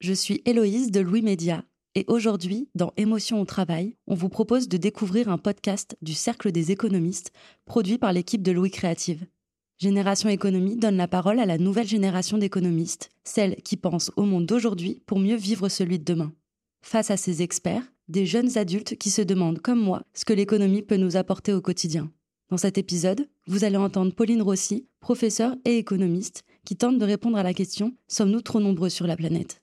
Je suis Héloïse de Louis Média et aujourd'hui, dans Émotion au travail, on vous propose de découvrir un podcast du Cercle des économistes produit par l'équipe de Louis Créative. Génération Économie donne la parole à la nouvelle génération d'économistes, celle qui pense au monde d'aujourd'hui pour mieux vivre celui de demain. Face à ces experts, des jeunes adultes qui se demandent, comme moi, ce que l'économie peut nous apporter au quotidien. Dans cet épisode, vous allez entendre Pauline Rossi, professeure et économiste, qui tente de répondre à la question Sommes-nous trop nombreux sur la planète?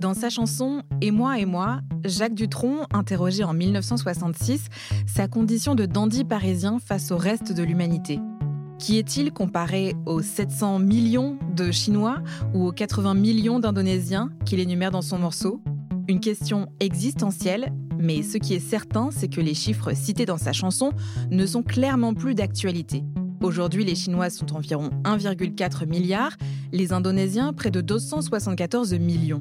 Dans sa chanson Et moi et moi, Jacques Dutronc interrogeait en 1966 sa condition de dandy parisien face au reste de l'humanité. Qui est-il comparé aux 700 millions de Chinois ou aux 80 millions d'Indonésiens qu'il énumère dans son morceau? Une question existentielle, mais ce qui est certain, c'est que les chiffres cités dans sa chanson ne sont clairement plus d'actualité. Aujourd'hui, les Chinois sont environ 1,4 milliard, les Indonésiens près de 274 millions.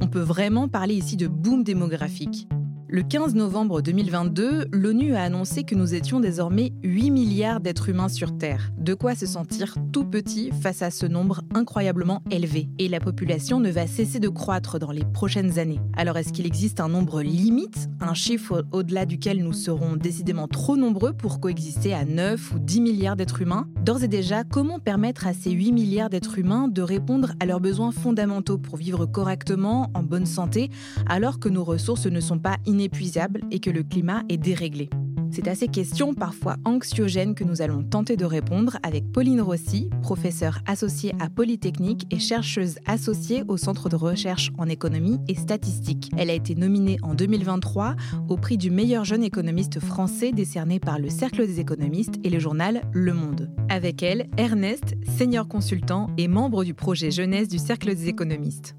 On peut vraiment parler ici de boom démographique. Le 15 novembre 2022, l'ONU a annoncé que nous étions désormais 8 milliards d'êtres humains sur Terre. De quoi se sentir tout petit face à ce nombre incroyablement élevé. Et la population ne va cesser de croître dans les prochaines années. Alors est-ce qu'il existe un nombre limite, un chiffre au-delà duquel nous serons décidément trop nombreux pour coexister à 9 ou 10 milliards d'êtres humains? D'ores et déjà, comment permettre à ces 8 milliards d'êtres humains de répondre à leurs besoins fondamentaux pour vivre correctement, en bonne santé, alors que nos ressources ne sont pas inépuisable et que le climat est déréglé c'est à ces questions parfois anxiogènes que nous allons tenter de répondre avec Pauline Rossi, professeure associée à Polytechnique et chercheuse associée au Centre de recherche en économie et statistique. Elle a été nominée en 2023 au prix du meilleur jeune économiste français décerné par le Cercle des économistes et le journal Le Monde. Avec elle, Ernest, senior consultant et membre du projet jeunesse du Cercle des économistes.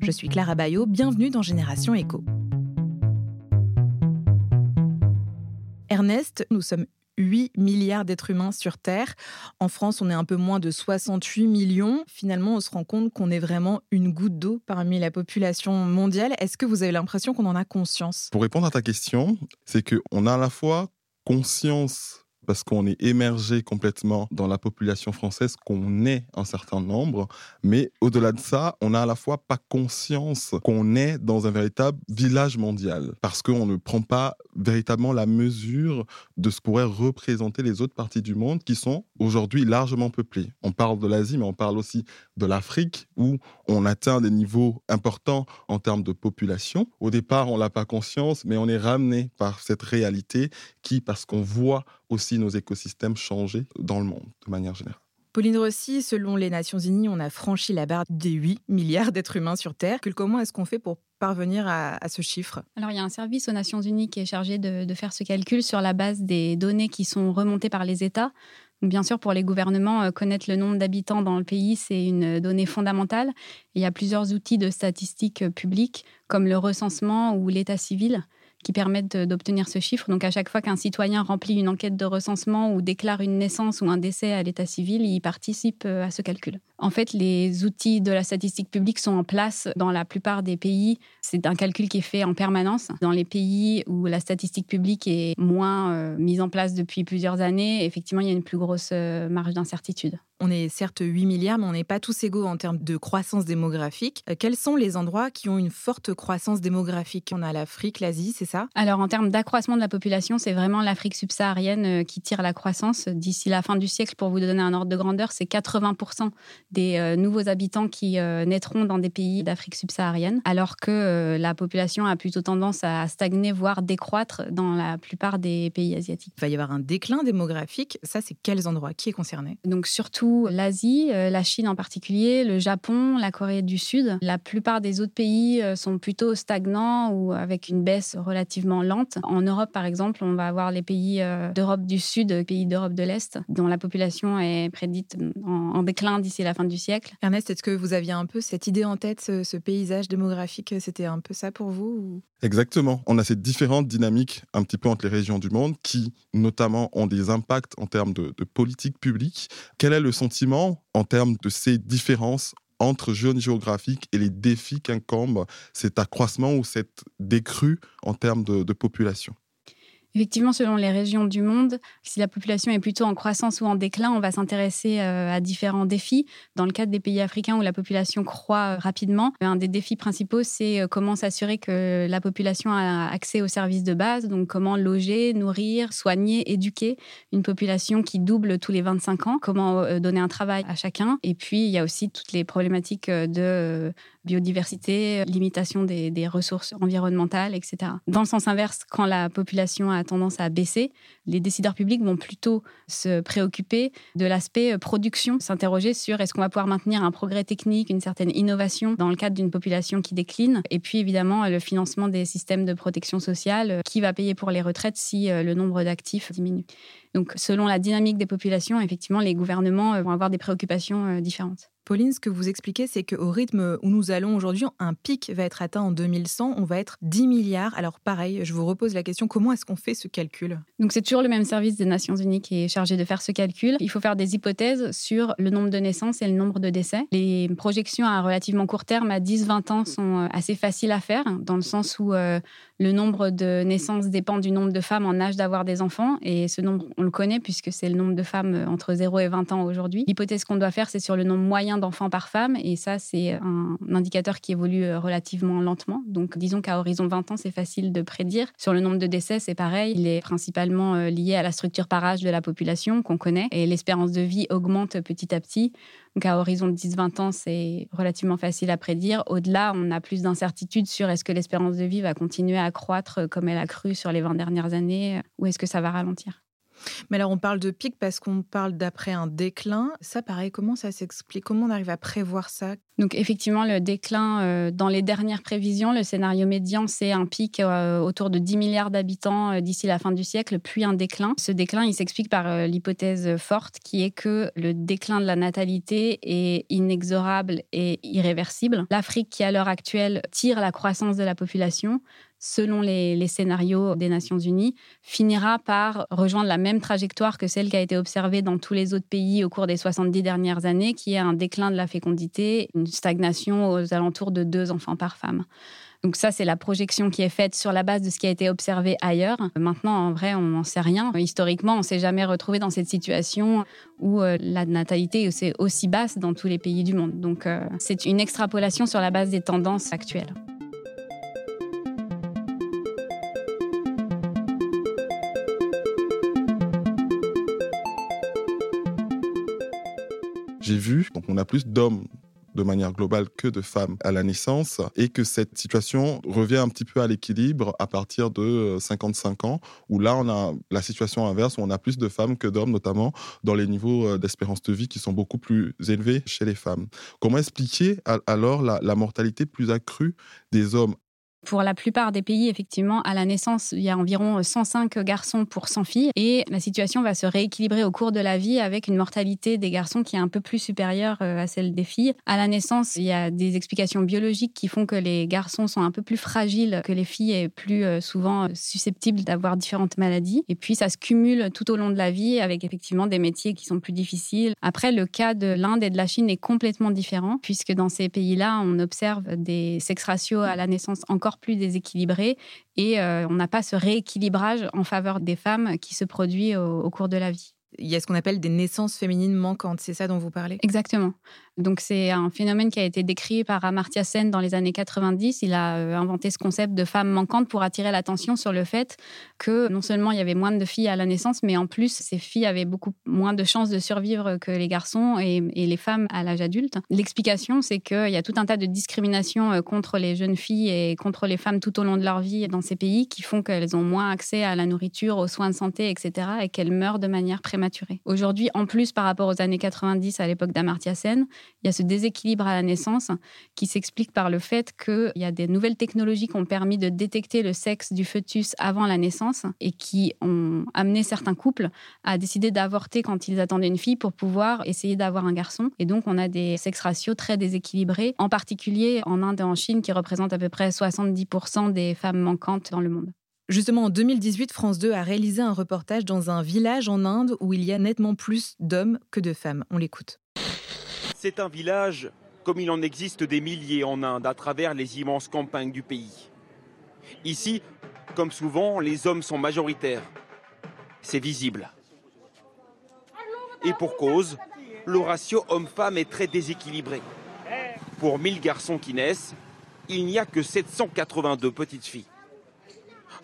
Je suis Clara Bayot, bienvenue dans Génération Éco. Ernest, nous sommes 8 milliards d'êtres humains sur Terre. En France, on est un peu moins de 68 millions. Finalement, on se rend compte qu'on est vraiment une goutte d'eau parmi la population mondiale. Est-ce que vous avez l'impression qu'on en a conscience? Pour répondre à ta question, c'est qu'on a à la fois conscience parce qu'on est émergé complètement dans la population française, qu'on est un certain nombre, mais au-delà de ça, on n'a à la fois pas conscience qu'on est dans un véritable village mondial, parce qu'on ne prend pas véritablement la mesure de ce que pourraient représenter les autres parties du monde qui sont aujourd'hui largement peuplées. On parle de l'Asie, mais on parle aussi de l'Afrique, où on atteint des niveaux importants en termes de population. Au départ, on n'a pas conscience, mais on est ramené par cette réalité qui, parce qu'on voit aussi nos écosystèmes changer dans le monde de manière générale. Pauline Rossi, selon les Nations Unies, on a franchi la barre des 8 milliards d'êtres humains sur Terre. Comment est-ce qu'on fait pour parvenir à, ce chiffre? Alors, il y a un service aux Nations Unies qui est chargé de, de, faire ce calcul sur la base des données qui sont remontées par les États. Bien sûr, pour les gouvernements, euh, connaître le nombre d'habitants dans le pays, c'est une donnée fondamentale. Il y a plusieurs outils de statistiques publiques, comme le recensement ou l'état civil, qui permettent d'obtenir ce chiffre. Donc à chaque fois qu'un citoyen remplit une enquête de recensement ou déclare une naissance ou un décès à l'état civil, il participe euh, à ce calcul. En fait, les outils de la statistique publique sont en place dans la plupart des pays. C'est un calcul qui est fait en permanence. Dans les pays où la statistique publique est moins euh, mise en place depuis plusieurs années, effectivement, il y a une plus grosse euh, marge d'incertitude. On est certes 8 milliards, mais on n'est pas tous égaux en termes de croissance démographique. Euh, quels sont les endroits qui ont une forte croissance démographique? On a l'Afrique, l'Asie, c'est ça? Alors en termes d'accroissement de la population, c'est vraiment l'Afrique subsaharienne qui tire la croissance. D'ici la fin du siècle, pour vous donner un ordre de grandeur, c'est 80% des euh, nouveaux habitants qui naîtront dans des pays d'Afrique subsaharienne, alors que la population a plutôt tendance à stagner, voire décroître dans la plupart des pays asiatiques. Il va y avoir un déclin démographique. Ça, c'est quels endroits? Qui est concerné? Donc surtout l'Asie, euh, la Chine en particulier, le Japon, la Corée du Sud. La plupart des autres pays euh, sont plutôt stagnants ou avec une baisse relativement lente. En Europe, par exemple, on va avoir les pays euh, d'Europe du Sud, pays d'Europe de l'Est, dont la population est prédite en, déclin d'ici la fin du siècle. Ernest, est-ce que vous aviez un peu cette idée en tête, ce, paysage démographique C'était un peu ça pour vous Exactement. On a ces différentes dynamiques un petit peu entre les régions du monde qui, notamment, ont des impacts en termes de, politique publique. Quel est le sentiment en termes de ces différences entre zones géographiques et les défis qu'incombe cet accroissement ou cette décrue en termes de, population? Effectivement, selon les régions du monde, si la population est plutôt en croissance ou en déclin, on va s'intéresser euh, à différents défis. Dans le cadre des pays africains où la population croît euh, rapidement, un des défis principaux, c'est euh, comment s'assurer que la population a accès aux services de base, donc comment loger, nourrir, soigner, éduquer une population qui double tous les 25 ans, comment donner un travail à chacun. Et puis, il y a aussi toutes les problématiques de biodiversité, limitation des, ressources environnementales, etc. Dans le sens inverse, quand la population a tendance à baisser, les décideurs publics vont plutôt se préoccuper de l'aspect euh, production, s'interroger sur est-ce qu'on va pouvoir maintenir un progrès technique, une certaine innovation dans le cadre d'une population qui décline, et puis évidemment le financement des systèmes de protection sociale, euh, qui va payer pour les retraites si euh, le nombre d'actifs diminue. Donc selon la dynamique des populations, effectivement, les gouvernements vont avoir des préoccupations différentes. Pauline, ce que vous expliquez, c'est qu'au rythme où nous allons aujourd'hui, un pic va être atteint en 2100, on va être 10 milliards. Alors pareil, je vous repose la question, comment est-ce qu'on fait ce calcul? Donc c'est toujours le même service des Nations Unies qui est chargé de faire ce calcul. Il faut faire des hypothèses sur le nombre de naissances et le nombre de décès. Les projections à relativement court terme, à 10-20 ans, sont euh, assez faciles à faire, dans le sens où euh, le nombre de naissances dépend du nombre de femmes en âge d'avoir des enfants. Et ce nombre, on le connaît puisque c'est le nombre de femmes euh, entre 0 et 20 ans aujourd'hui. L'hypothèse qu'on doit faire, c'est sur le nombre moyen d'enfants par femme. Et ça, c'est un indicateur qui évolue euh, relativement lentement. Donc, disons qu'à horizon 20 ans, c'est facile de prédire. Sur le nombre de décès, c'est pareil. Il est principalement euh, lié à la structure par âge de la population qu'on connaît. Et l'espérance de vie augmente petit à petit. Donc, à horizon de 10-20 ans, c'est relativement facile à prédire. Au-delà, on a plus d'incertitudes sur est-ce que l'espérance de vie va continuer à croître comme elle a cru sur les 20 dernières années ou est-ce que ça va ralentir. Mais alors, on parle de pic parce qu'on parle d'après un déclin. Ça, pareil, comment ça s'explique? Comment on arrive à prévoir ça? Donc, effectivement, le déclin, euh, dans les dernières prévisions, le scénario médian, c'est un pic euh, autour de 10 milliards d'habitants euh, d'ici la fin du siècle, puis un déclin. Ce déclin, il s'explique par l'hypothèse forte qui est que le déclin de la natalité est inexorable et irréversible. L'Afrique, qui à l'heure actuelle tire la croissance de la population, selon les, scénarios des Nations Unies, finira par rejoindre la même trajectoire que celle qui a été observée dans tous les autres pays au cours des 70 dernières années, qui est un déclin de la fécondité, une stagnation aux alentours de deux enfants par femme. Donc ça, c'est la projection qui est faite sur la base de ce qui a été observé ailleurs. Maintenant, en vrai, on n'en sait rien. Historiquement, on s'est jamais retrouvé dans cette situation où euh, la natalité est aussi basse dans tous les pays du monde. Donc euh, c'est une extrapolation sur la base des tendances actuelles. J'ai vu, donc on a plus d'hommes de manière globale que de femmes à la naissance et que cette situation revient un petit peu à l'équilibre à partir de 55 euh, ans où là on a la situation inverse où on a plus de femmes que d'hommes notamment dans les niveaux euh, d'espérance de vie qui sont beaucoup plus élevés chez les femmes. Comment expliquer alors la, la mortalité plus accrue des hommes pour la plupart des pays, effectivement, à la naissance, il y a environ 105 garçons pour 100 filles et la situation va se rééquilibrer au cours de la vie avec une mortalité des garçons qui est un peu plus supérieure euh, à celle des filles. À la naissance, il y a des explications biologiques qui font que les garçons sont un peu plus fragiles que les filles et plus euh, souvent euh, susceptibles d'avoir différentes maladies. Et puis, ça se cumule tout au long de la vie avec effectivement des métiers qui sont plus difficiles. Après, le cas de l'Inde et de la Chine est complètement différent puisque dans ces pays-là, on observe des sex ratios à la naissance encore plus déséquilibré et euh, on n'a pas ce rééquilibrage en faveur des femmes qui se produit au cours de la vie. Il y a ce qu'on appelle des naissances féminines manquantes, c'est ça dont vous parlez? Exactement. Donc c'est un phénomène qui a été décrit par Amartya Sen dans les années 90. Il a euh, inventé ce concept de femme manquante pour attirer l'attention sur le fait que non seulement il y avait moins de filles à la naissance, mais en plus ces filles avaient beaucoup moins de chances de survivre que les garçons et, les femmes à l'âge adulte. L'explication, c'est qu'il y a tout un tas de discriminations euh, contre les jeunes filles et contre les femmes tout au long de leur vie dans ces pays qui font qu'elles ont moins accès à la nourriture, aux soins de santé, etc. et qu'elles meurent de manière prématurée. Aujourd'hui, en plus par rapport aux années 90 à l'époque d'Amartya Sen, il y a ce déséquilibre à la naissance qui s'explique par le fait qu'il y a des nouvelles technologies qui ont permis de détecter le sexe du fœtus avant la naissance et qui ont amené certains couples à décider d'avorter quand ils attendaient une fille pour pouvoir essayer d'avoir un garçon. Et donc, on a des sex ratios très déséquilibrés, en particulier en Inde et en Chine, qui représentent à peu près 70% des femmes manquantes dans le monde. Justement, en 2018, France 2 a réalisé un reportage dans un village en Inde où il y a nettement plus d'hommes que de femmes. On l'écoute. C'est un village comme il en existe des milliers en Inde à travers les immenses campagnes du pays. Ici, Comme souvent, les hommes sont majoritaires. C'est visible. Et pour cause, le ratio homme-femme est très déséquilibré. Pour 1000 garçons qui naissent, il n'y a que 782 petites filles.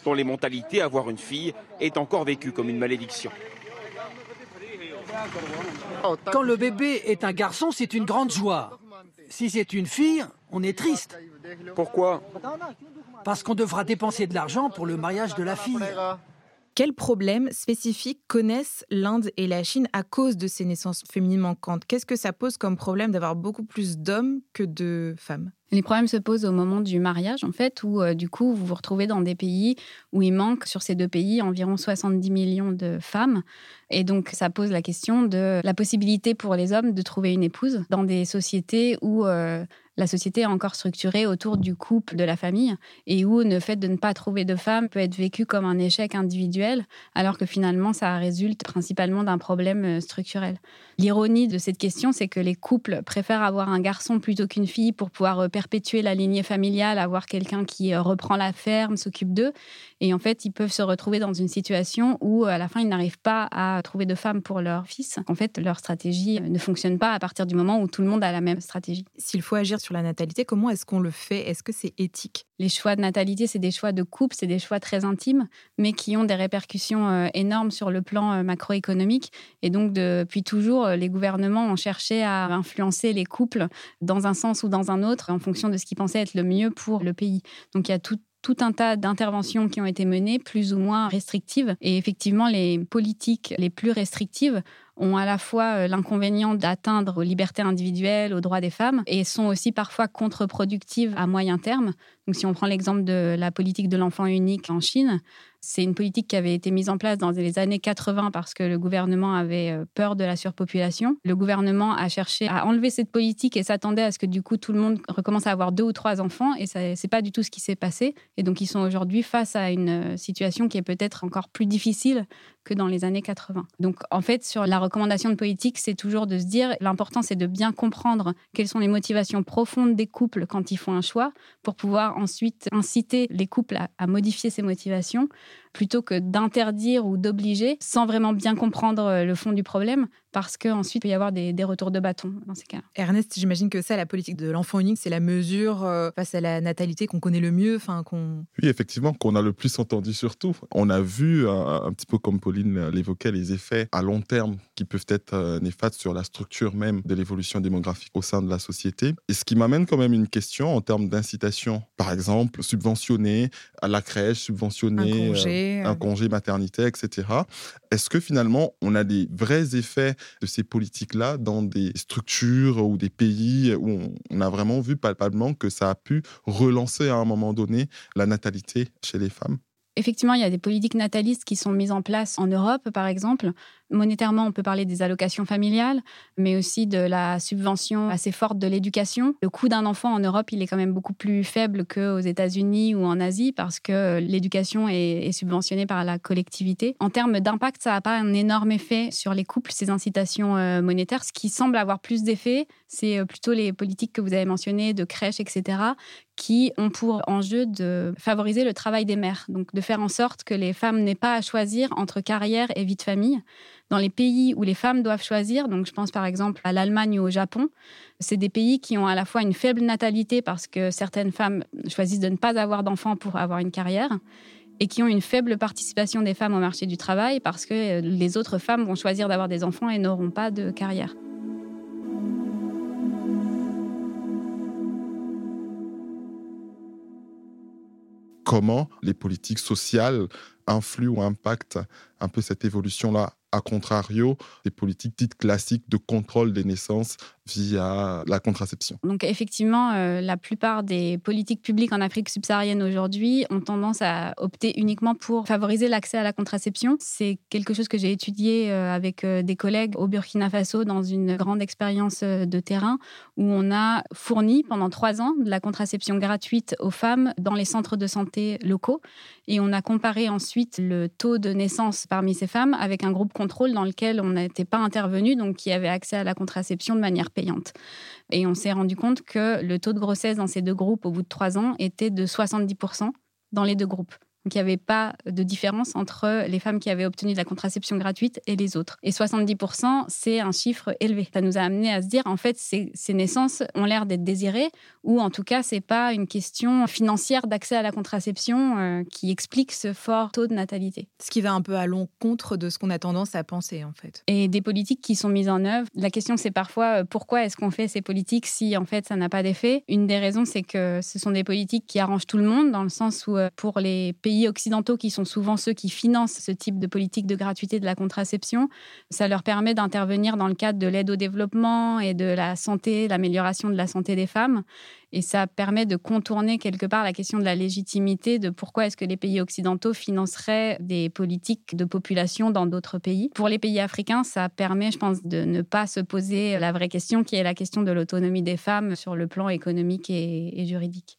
Dans les mentalités, avoir une fille est encore vécu comme une malédiction. Quand le bébé est un garçon, c'est une grande joie. Si c'est une fille, on est triste. Pourquoi Parce qu'on devra dépenser de l'argent pour le mariage de la fille. Quels problèmes spécifiques connaissent l'Inde et la Chine à cause de ces naissances féminines manquantes? Qu'est-ce que ça pose comme problème d'avoir beaucoup plus d'hommes que de femmes? Les problèmes se posent au moment du mariage, en fait, où euh, du coup, vous vous retrouvez dans des pays où il manque sur ces deux pays environ 70 millions de femmes. Et donc, ça pose la question de la possibilité pour les hommes de trouver une épouse dans des sociétés où euh, la société est encore structurée autour du couple, de la famille, et où le fait de ne pas trouver de femme peut être vécu comme un échec individuel, alors que finalement, ça résulte principalement d'un problème euh, structurel. L'ironie de cette question, c'est que les couples préfèrent avoir un garçon plutôt qu'une fille pour pouvoir perpétuer la lignée familiale, avoir quelqu'un qui euh, reprend la ferme, s'occupe d'eux. Et en fait, ils peuvent se retrouver dans une situation où, à la fin, ils n'arrivent pas à trouver de femme pour leur fils. En fait, leur stratégie euh, ne fonctionne pas à partir du moment où tout le monde a la même stratégie. S'il faut agir sur la natalité, comment est-ce qu'on le fait? Est-ce que c'est éthique? Les choix de natalité, c'est des choix de couple, c'est des choix très intimes, mais qui ont des répercussions euh, énormes sur le plan macroéconomique. Et donc, depuis toujours, les gouvernements ont cherché à influencer les couples dans un sens ou dans un autre en fonction de ce qu'ils pensaient être le mieux pour le pays. Donc il y a tout, tout un tas d'interventions qui ont été menées, plus ou moins restrictives. Et effectivement, les politiques les plus restrictives ont à la fois euh, l'inconvénient d'atteindre aux libertés individuelles, aux droits des femmes, et sont aussi parfois contre-productives à moyen terme. Donc si on prend l'exemple de la politique de l'enfant unique en Chine, c'est une politique qui avait été mise en place dans les années 80 parce que le gouvernement avait euh, peur de la surpopulation. Le gouvernement a cherché à enlever cette politique et s'attendait à ce que du coup tout le monde recommence à avoir deux ou trois enfants et ce n'est pas du tout ce qui s'est passé. Et donc ils sont aujourd'hui face à une euh, situation qui est peut-être encore plus difficile que dans les années 80. Donc en fait sur la recommandation de politique, c'est toujours de se dire l'important c'est de bien comprendre quelles sont les motivations profondes des couples quand ils font un choix pour pouvoir ensuite inciter les couples à modifier ces motivations plutôt que d'interdire ou d'obliger sans vraiment bien comprendre euh, le fond du problème, parce qu'ensuite, il peut y avoir des, retours de bâton dans ces cas. Ernest, j'imagine que ça, la politique de l'enfant unique, c'est la mesure euh, face à la natalité qu'on connaît le mieux, enfin qu'on... Oui, effectivement, qu'on a le plus entendu surtout. On a vu, un, petit peu comme Pauline l'évoquait, les effets à long terme qui peuvent être euh, néfastes sur la structure même de l'évolution démographique au sein de la société. Et ce qui m'amène quand même une question en termes d'incitation. Par exemple, subventionner à la crèche, subventionner... Un congé euh. Congé maternité, etc. Est-ce que finalement, on a des vrais effets de ces politiques-là dans des structures ou des pays où on a vraiment vu palpablement que ça a pu relancer à un moment donné la natalité chez les femmes? Effectivement, il y a des politiques natalistes qui sont mises en place en Europe, par exemple, Monétairement, on peut parler des allocations familiales, mais aussi de la subvention assez forte de l'éducation. Le coût d'un enfant en Europe, il est quand même beaucoup plus faible qu'aux États-Unis ou en Asie parce que l'éducation est, subventionnée par la collectivité. En termes d'impact, ça n'a pas un énorme effet sur les couples, ces incitations euh, monétaires. Ce qui semble avoir plus d'effet, c'est euh, plutôt les politiques que vous avez mentionnées, de crèches, etc., qui ont pour enjeu de favoriser le travail des mères, donc de faire en sorte que les femmes n'aient pas à choisir entre carrière et vie de famille dans les pays où les femmes doivent choisir, donc je pense par exemple à l'Allemagne ou au Japon, c'est des pays qui ont à la fois une faible natalité parce que certaines femmes choisissent de ne pas avoir d'enfants pour avoir une carrière et qui ont une faible participation des femmes au marché du travail parce que les autres femmes vont choisir d'avoir des enfants et n'auront pas de carrière. Comment les politiques sociales influent ou impactent un peu cette évolution-là? A contrario, des politiques dites classiques de contrôle des naissances via la contraception. Donc effectivement, euh, la plupart des politiques publiques en Afrique subsaharienne aujourd'hui ont tendance à opter uniquement pour favoriser l'accès à la contraception. C'est quelque chose que j'ai étudié euh, avec euh, des collègues au Burkina Faso dans une grande expérience de terrain où on a fourni pendant trois ans de la contraception gratuite aux femmes dans les centres de santé locaux et on a comparé ensuite le taux de naissance parmi ces femmes avec un groupe contrôle dans lequel on n'était pas intervenu, donc qui avait accès à la contraception de manière Et on s'est rendu compte que le taux de grossesse dans ces deux groupes au bout de trois ans était de 70% dans les deux groupes. Donc il n'y avait pas de différence entre les femmes qui avaient obtenu de la contraception gratuite et les autres. Et 70%, c'est un chiffre élevé. Ça nous a amené à se dire, en fait, ces, ces naissances ont l'air d'être désirées, ou en tout cas, c'est pas une question financière d'accès à la contraception euh, qui explique ce fort taux de natalité. Ce qui va un peu à l'encontre de ce qu'on a tendance à penser, en fait. Et des politiques qui sont mises en œuvre. La question, c'est parfois euh, pourquoi est-ce qu'on fait ces politiques si, en fait, ça n'a pas d'effet? Une des raisons, c'est que ce sont des politiques qui arrangent tout le monde, dans le sens où, euh, pour les pays occidentaux, qui sont souvent ceux qui financent ce type de politique de gratuité de la contraception, ça leur permet d'intervenir dans le cadre de l'aide au développement et de la santé, l'amélioration de la santé des femmes. Et ça permet de contourner quelque part la question de la légitimité de pourquoi est-ce que les pays occidentaux financeraient des politiques de population dans d'autres pays. Pour les pays africains, ça permet, je pense, de ne pas se poser la vraie question qui est la question de l'autonomie des femmes sur le plan économique et, et juridique.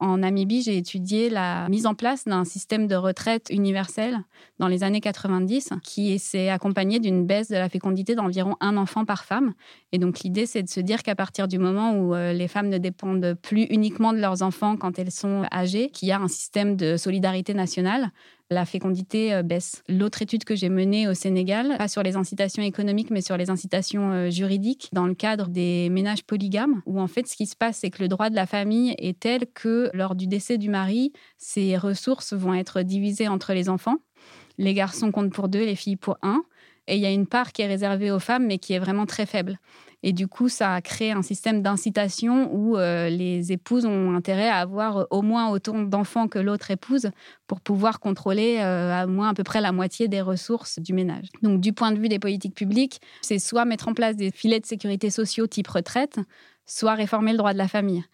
En Namibie, j'ai étudié la mise en place d'un système de retraite universel dans les années 90 qui s'est accompagné d'une baisse de la fécondité d'environ un enfant par femme. Et donc l'idée, c'est de se dire qu'à partir du moment où euh, les femmes ne dépendent plus uniquement de leurs enfants quand elles sont âgées, qu'il y a un système de solidarité nationale la fécondité euh, baisse. L'autre étude que j'ai menée au Sénégal, pas sur les incitations économiques, mais sur les incitations euh, juridiques, dans le cadre des ménages polygames, où en fait ce qui se passe, c'est que le droit de la famille est tel que lors du décès du mari, ses ressources vont être divisées entre les enfants. Les garçons comptent pour deux, les filles pour un. Et il y a une part qui est réservée aux femmes, mais qui est vraiment très faible. Et du coup, ça a créé un système d'incitation où euh, les épouses ont intérêt à avoir au moins autant d'enfants que l'autre épouse pour pouvoir contrôler euh, à moins à peu près la moitié des ressources du ménage. Donc, du point de vue des politiques publiques, c'est soit mettre en place des filets de sécurité sociaux type retraite, soit réformer le droit de la famille.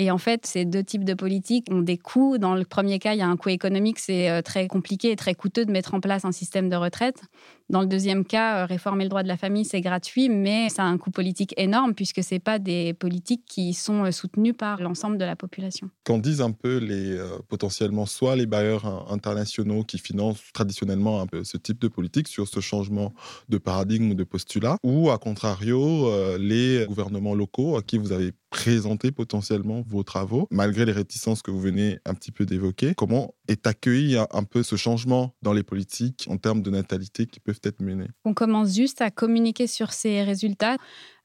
Et en fait, ces deux types de politiques ont des coûts. Dans le premier cas, il y a un coût économique, c'est euh, très compliqué et très coûteux de mettre en place un système de retraite. Dans le deuxième cas, euh, réformer le droit de la famille, c'est gratuit, mais ça a un coût politique énorme puisque ce pas des politiques qui sont euh, soutenues par l'ensemble de la population. Qu'en disent un peu les potentiellement soit les bailleurs internationaux qui financent traditionnellement un peu ce type de politique sur ce changement de paradigme ou de postulat, ou à contrario les gouvernements locaux à qui vous avez présenter potentiellement vos travaux, malgré les réticences que vous venez un petit peu d'évoquer. Comment est accueilli un peu ce changement dans les politiques en termes de natalité qui peuvent être menées? On commence juste à communiquer sur ces résultats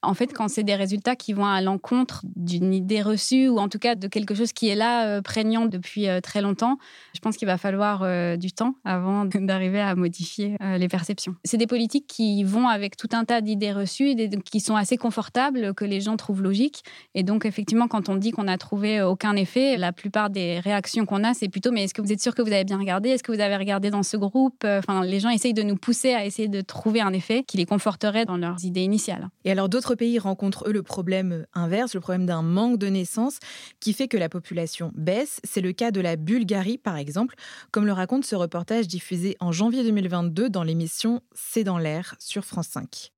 en fait, quand c'est des résultats qui vont à l'encontre d'une idée reçue ou en tout cas de quelque chose qui est là, euh, prégnant depuis euh, très longtemps, je pense qu'il va falloir euh, du temps avant d'arriver à modifier les perceptions. C'est des politiques qui vont avec tout un tas d'idées reçues, et qui sont assez confortables, que les gens trouvent logiques. Et donc, effectivement, quand on dit qu'on n'a trouvé aucun effet, la plupart des réactions qu'on a, c'est plutôt mais est-ce que vous êtes sûr que vous avez bien regardé? Est-ce que vous avez regardé dans ce groupe? Enfin, les gens essayent de nous pousser à essayer de trouver un effet qui les conforterait dans leurs idées initiales. Et alors, d'autres pays rencontrent, eux, le problème inverse, le problème d'un manque de naissance qui fait que la population baisse. C'est le cas de la Bulgarie, par exemple, comme le raconte ce reportage diffusé en janvier 2022 dans l'émission C'est dans l'air sur France 5.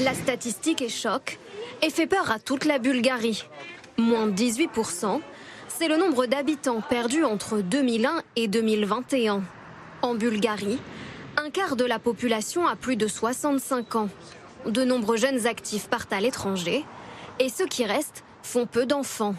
La statistique est choc et fait peur à toute la Bulgarie. Moins 18%, c'est le nombre d'habitants perdus entre 2001 et 2021. En Bulgarie, un quart de la population a plus de 65 ans de nombreux jeunes actifs partent à l'étranger et ceux qui restent font peu d'enfants.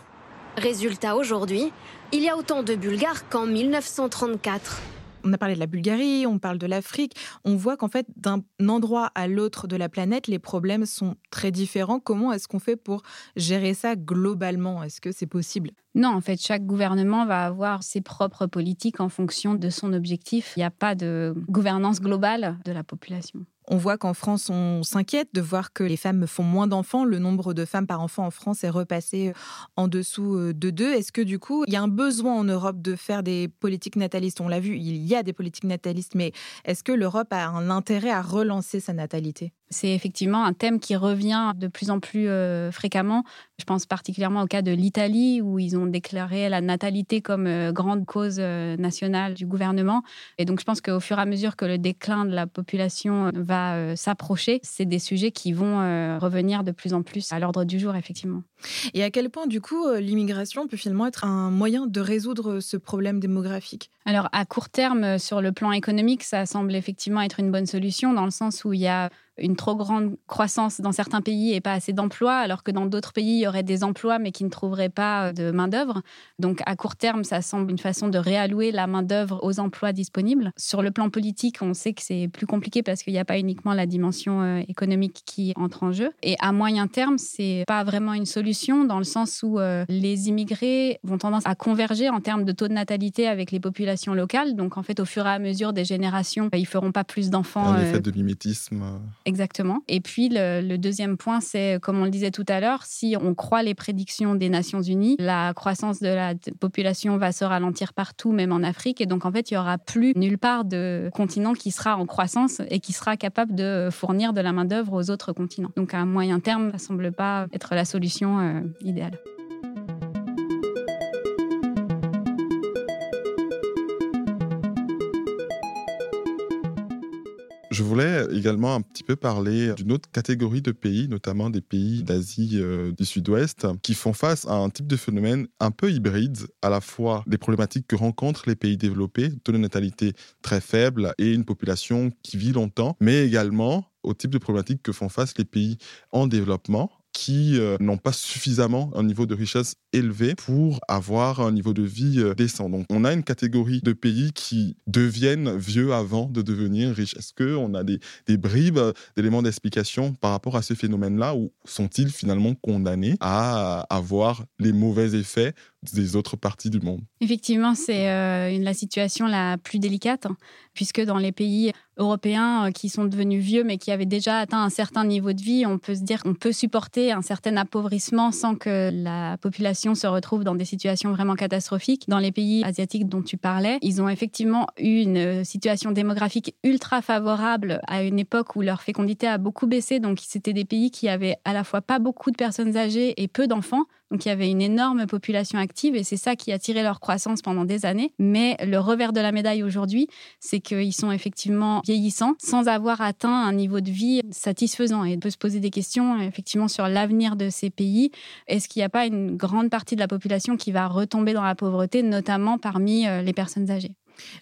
Résultat aujourd'hui, il y a autant de Bulgares qu'en 1934. On a parlé de la Bulgarie, on parle de l'Afrique. On voit qu'en fait, d'un endroit à l'autre de la planète, les problèmes sont très différents. Comment est-ce qu'on fait pour gérer ça globalement? Est-ce que c'est possible? Non, en fait, chaque gouvernement va avoir ses propres politiques en fonction de son objectif. Il n'y a pas de gouvernance globale de la population. On voit qu'en France, on s'inquiète de voir que les femmes font moins d'enfants. Le nombre de femmes par enfant en France est repassé euh, en dessous euh, de deux. Est-ce que du coup, il y a un besoin en Europe de faire des politiques natalistes? On l'a vu, il y a des politiques natalistes, mais est-ce que l'Europe a un intérêt à relancer sa natalité? C'est effectivement un thème qui revient de plus en plus euh, fréquemment. Je pense particulièrement au cas de l'Italie, où ils ont déclaré la natalité comme euh, grande cause euh, nationale du gouvernement. Et donc, je pense qu'au fur et à mesure que le déclin de la population va s'approcher, c'est des sujets qui vont revenir de plus en plus à l'ordre du jour, effectivement. Et à quel point, du coup, l'immigration peut finalement être un moyen de résoudre ce problème démographique? Alors, à court terme, sur le plan économique, ça semble effectivement être une bonne solution, dans le sens où il y a une trop grande croissance dans certains pays et pas assez d'emplois, alors que dans d'autres pays, il y aurait des emplois mais qui ne trouveraient pas de main-d'œuvre. Donc à court terme, ça semble une façon de réallouer la main-d'œuvre aux emplois disponibles. Sur le plan politique, on sait que c'est plus compliqué parce qu'il n'y a pas uniquement la dimension euh, économique qui entre en jeu. Et à moyen terme, c'est pas vraiment une solution dans le sens où euh, les immigrés vont tendance à converger en termes de taux de natalité avec les populations locales. Donc en fait, au fur et à mesure des générations, ils feront pas plus d'enfants. Un effet de mimétisme. Exactement. Et puis le, deuxième point, c'est comme on le disait tout à l'heure, si on croit les prédictions des Nations Unies, la croissance de la population va se ralentir partout, même en Afrique. Et donc en fait, il y aura plus nulle part de continent qui sera en croissance et qui sera capable de fournir de la main d'œuvre aux autres continents. Donc à moyen terme, ça semble pas être la solution euh, idéale. Je voulais également un petit peu parler d'une autre catégorie de pays, notamment des pays d'Asie euh, du Sud-Ouest, qui font face à un type de phénomène un peu hybride, à la fois des problématiques que rencontrent les pays développés, taux de natalité très faible et une population qui vit longtemps, mais également au type de problématiques que font face les pays en développement qui euh, n'ont pas suffisamment un niveau de richesse élevé pour avoir un niveau de vie euh, décent. Donc, on a une catégorie de pays qui deviennent vieux avant de devenir riches. Est-ce qu'on a des, bribes d'éléments d'explication par rapport à ce phénomène-là ou sont-ils finalement condamnés à avoir les mauvais effets des autres parties du monde? Effectivement, c'est euh, la situation la plus délicate, hein, puisque dans les pays européens euh, qui sont devenus vieux, mais qui avaient déjà atteint un certain niveau de vie, on peut se dire qu'on peut supporter un certain appauvrissement sans que la population se retrouve dans des situations vraiment catastrophiques. Dans les pays asiatiques dont tu parlais, ils ont effectivement eu une situation démographique ultra favorable à une époque où leur fécondité a beaucoup baissé. Donc, c'était des pays qui avaient à la fois pas beaucoup de personnes âgées et peu d'enfants. Donc il y avait une énorme population active et c'est ça qui a tiré leur croissance pendant des années. Mais le revers de la médaille aujourd'hui, c'est qu'ils sont effectivement vieillissants sans avoir atteint un niveau de vie satisfaisant. Et on peut se poser des questions effectivement sur l'avenir de ces pays. Est-ce qu'il n'y a pas une grande partie de la population qui va retomber dans la pauvreté, notamment parmi euh, les personnes âgées?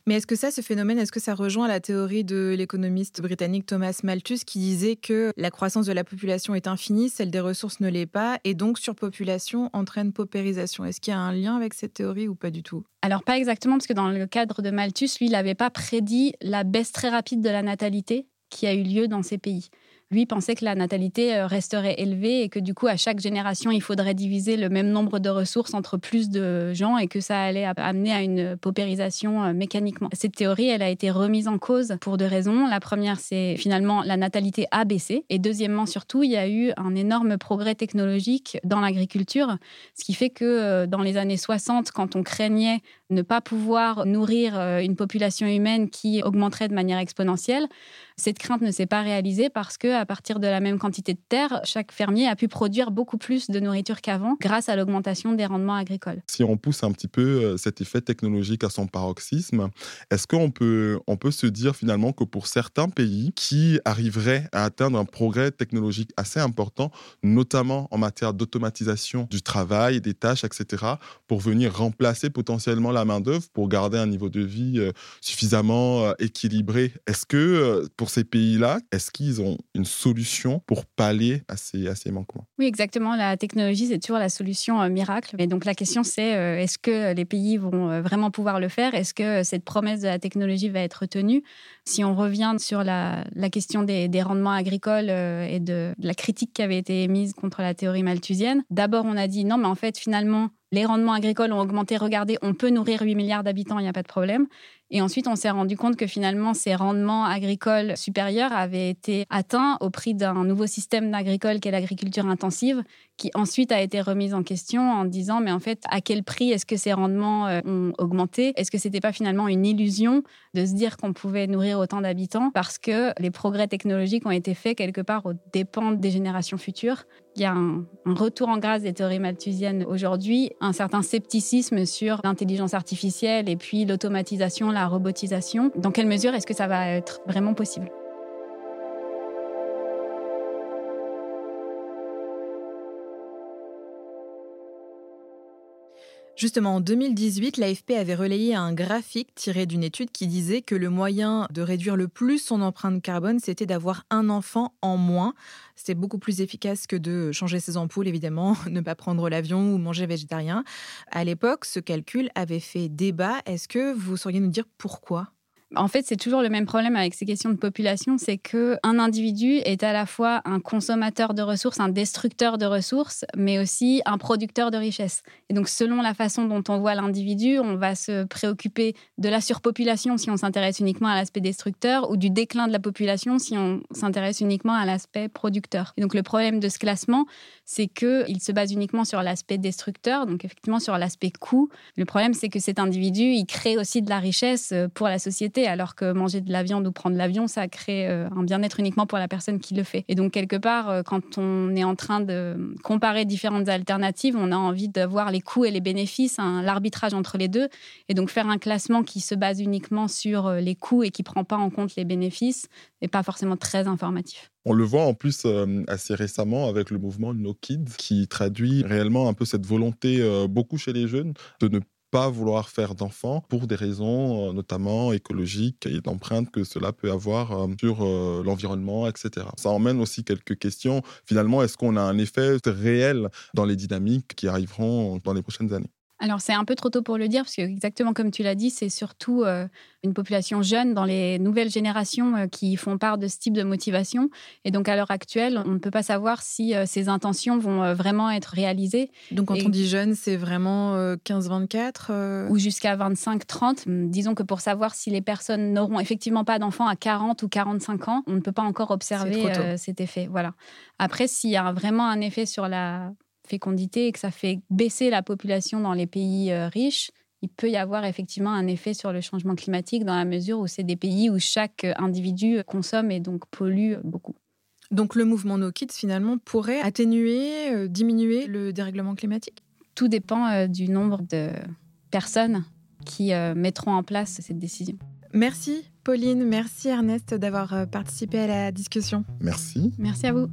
Mais est-ce que ça, ce phénomène, est-ce que ça rejoint la théorie de l'économiste britannique Thomas Malthus qui disait que la croissance de la population est infinie, celle des ressources ne l'est pas, et donc surpopulation entraîne paupérisation? Est-ce qu'il y a un lien avec cette théorie ou pas du tout? Alors pas exactement, parce que dans le cadre de Malthus, lui, il n'avait pas prédit la baisse très rapide de la natalité qui a eu lieu dans ces pays lui pensait que la natalité euh, resterait élevée et que du coup, à chaque génération, il faudrait diviser le même nombre de ressources entre plus de gens et que ça allait amener à une paupérisation euh, mécaniquement. Cette théorie, elle a été remise en cause pour deux raisons. La première, c'est finalement la natalité a baissé. Et deuxièmement, surtout, il y a eu un énorme progrès technologique dans l'agriculture, ce qui fait que euh, dans les années 60, quand on craignait ne pas pouvoir nourrir une population humaine qui augmenterait de manière exponentielle, cette crainte ne s'est pas réalisée parce que à partir de la même quantité de terre, chaque fermier a pu produire beaucoup plus de nourriture qu'avant grâce à l'augmentation des rendements agricoles. Si on pousse un petit peu euh, cet effet technologique à son paroxysme, est-ce qu'on peut, on peut se dire finalement que pour certains pays qui arriveraient à atteindre un progrès technologique assez important, notamment en matière d'automatisation du travail, des tâches, etc., pour venir remplacer potentiellement la main-d'œuvre, pour garder un niveau de vie euh, suffisamment euh, équilibré, est-ce que pour ces pays-là, est-ce qu'ils ont une solution pour pallier à ces, à ces manquements? Oui, exactement. La technologie, c'est toujours la solution euh, miracle. Et donc la question, c'est euh, est-ce que les pays vont euh, vraiment pouvoir le faire? Est-ce que cette promesse de la technologie va être tenue Si on revient sur la, question des, rendements agricoles et de, de la critique qui avait été émise contre la théorie malthusienne, d'abord on a dit non, mais en fait, finalement, les rendements agricoles ont augmenté. Regardez, on peut nourrir 8 milliards d'habitants, il n'y a pas de problème. Et ensuite, on s'est rendu compte que finalement, ces rendements agricoles supérieurs avaient été atteints au prix d'un nouveau système agricole qu'est l'agriculture intensive, qui ensuite a été remise en question en disant, mais en fait, à quel prix est-ce que ces rendements euh, ont augmenté? Est-ce que c'était pas finalement une illusion de se dire qu'on pouvait nourrir autant d'habitants parce que les progrès technologiques ont été faits quelque part aux dépens des générations futures? Il y a un, retour en grâce des théories malthusiennes aujourd'hui, un certain scepticisme sur l'intelligence artificielle et puis l'automatisation, la robotisation. Dans quelle mesure est-ce que ça va être vraiment possible? Justement, en 2018, l'AFP avait relayé un graphique tiré d'une étude qui disait que le moyen de réduire le plus son empreinte carbone, c'était d'avoir un enfant en moins. C'était beaucoup plus efficace que de changer ses ampoules, évidemment, ne pas prendre l'avion ou manger végétarien. À l'époque, ce calcul avait fait débat. Est-ce que vous sauriez nous dire pourquoi? En fait, c'est toujours le même problème avec ces questions de population, c'est que un individu est à la fois un consommateur de ressources, un destructeur de ressources, mais aussi un producteur de richesses. Et donc, selon la façon dont on voit l'individu, on va se préoccuper de la surpopulation si on s'intéresse uniquement à l'aspect destructeur, ou du déclin de la population si on s'intéresse uniquement à l'aspect producteur. Et donc, le problème de ce classement, c'est que il se base uniquement sur l'aspect destructeur, donc effectivement sur l'aspect coût. Le problème, c'est que cet individu, il crée aussi de la richesse pour la société alors que manger de la viande ou prendre l'avion, ça crée euh, un bien-être uniquement pour la personne qui le fait. Et donc, quelque part, euh, quand on est en train de comparer différentes alternatives, on a envie de voir les coûts et les bénéfices, l'arbitrage entre les deux. Et donc, faire un classement qui se base uniquement sur euh, les coûts et qui ne prend pas en compte les bénéfices n'est pas forcément très informatif. On le voit en plus assez récemment avec le mouvement No Kids qui traduit réellement un peu cette volonté beaucoup chez les jeunes de ne pas vouloir faire d'enfants pour des raisons euh, notamment écologiques et d'empreintes que cela peut avoir euh, sur euh, l'environnement, etc. Ça emmène aussi quelques questions. Finalement, est-ce qu'on a un effet réel dans les dynamiques qui arriveront dans les prochaines années? Alors c'est un peu trop tôt pour le dire, parce que exactement comme tu l'as dit, c'est surtout euh, une population jeune dans les nouvelles générations euh, qui font part de ce type de motivation. Et donc à l'heure actuelle, on ne peut pas savoir si euh, ces intentions vont vraiment être réalisées. Donc quand on dit jeune, c'est vraiment 15-24 Ou jusqu'à 25-30. Hum, disons que pour savoir si les personnes n'auront effectivement pas d'enfants à 40 ou 45 ans, on ne peut pas encore observer cet effet. Voilà. Après, s'il y a vraiment un effet sur la fécondité et que ça fait baisser la population dans les pays euh, riches, il peut y avoir effectivement un effet sur le changement climatique dans la mesure où c'est des pays où chaque euh, individu consomme et donc pollue beaucoup. Donc le mouvement No Kids finalement pourrait atténuer, euh, diminuer le dérèglement climatique? Tout dépend du nombre de personnes qui mettront en place cette décision. Merci Pauline, merci Ernest d'avoir participé à la discussion. Merci. Merci à vous.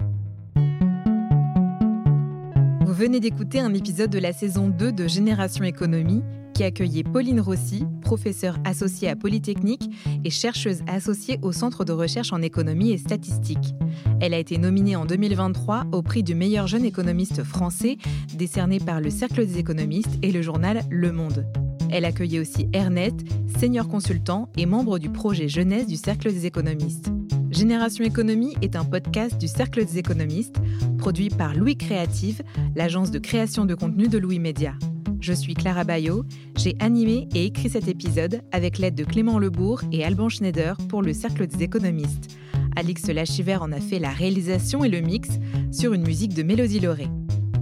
Vous venez d'écouter un épisode de la saison 2 de Génération Économie qui accueillait Pauline Rossi, professeure associée à Polytechnique et chercheuse associée au Centre de recherche en économie et statistique. Elle a été nominée en 2023 au prix du meilleur jeune économiste français, décerné par le Cercle des économistes et le journal Le Monde. Elle accueillait aussi Ernest, senior consultant et membre du projet jeunesse du Cercle des économistes. Génération Économie est un podcast du Cercle des économistes, produit par Louis Créative, l'agence de création de contenu de Louis Média. Je suis Clara Bayot, j'ai animé et écrit cet épisode avec l'aide de Clément Lebourg et Alban Schneider pour le Cercle des économistes. Alix Lachiver en a fait la réalisation et le mix sur une musique de Mélodie Lauré.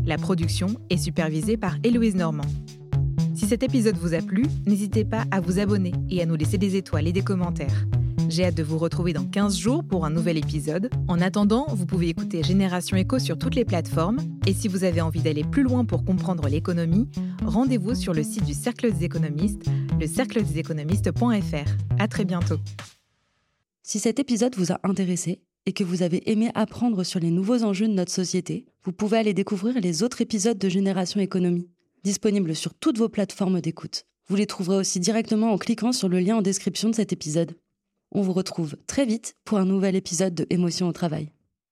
La production est supervisée par Héloïse Normand. Si cet épisode vous a plu, n'hésitez pas à vous abonner et à nous laisser des étoiles et des commentaires. J'ai hâte de vous retrouver dans 15 jours pour un nouvel épisode. En attendant, vous pouvez écouter Génération Echo sur toutes les plateformes. Et si vous avez envie d'aller plus loin pour comprendre l'économie, rendez-vous sur le site du Cercle des économistes, le cercledeséconomistes.fr. À très bientôt. Si cet épisode vous a intéressé et que vous avez aimé apprendre sur les nouveaux enjeux de notre société, vous pouvez aller découvrir les autres épisodes de Génération Économie, disponibles sur toutes vos plateformes d'écoute. Vous les trouverez aussi directement en cliquant sur le lien en description de cet épisode. On vous retrouve très vite pour un nouvel épisode de Émotion au travail.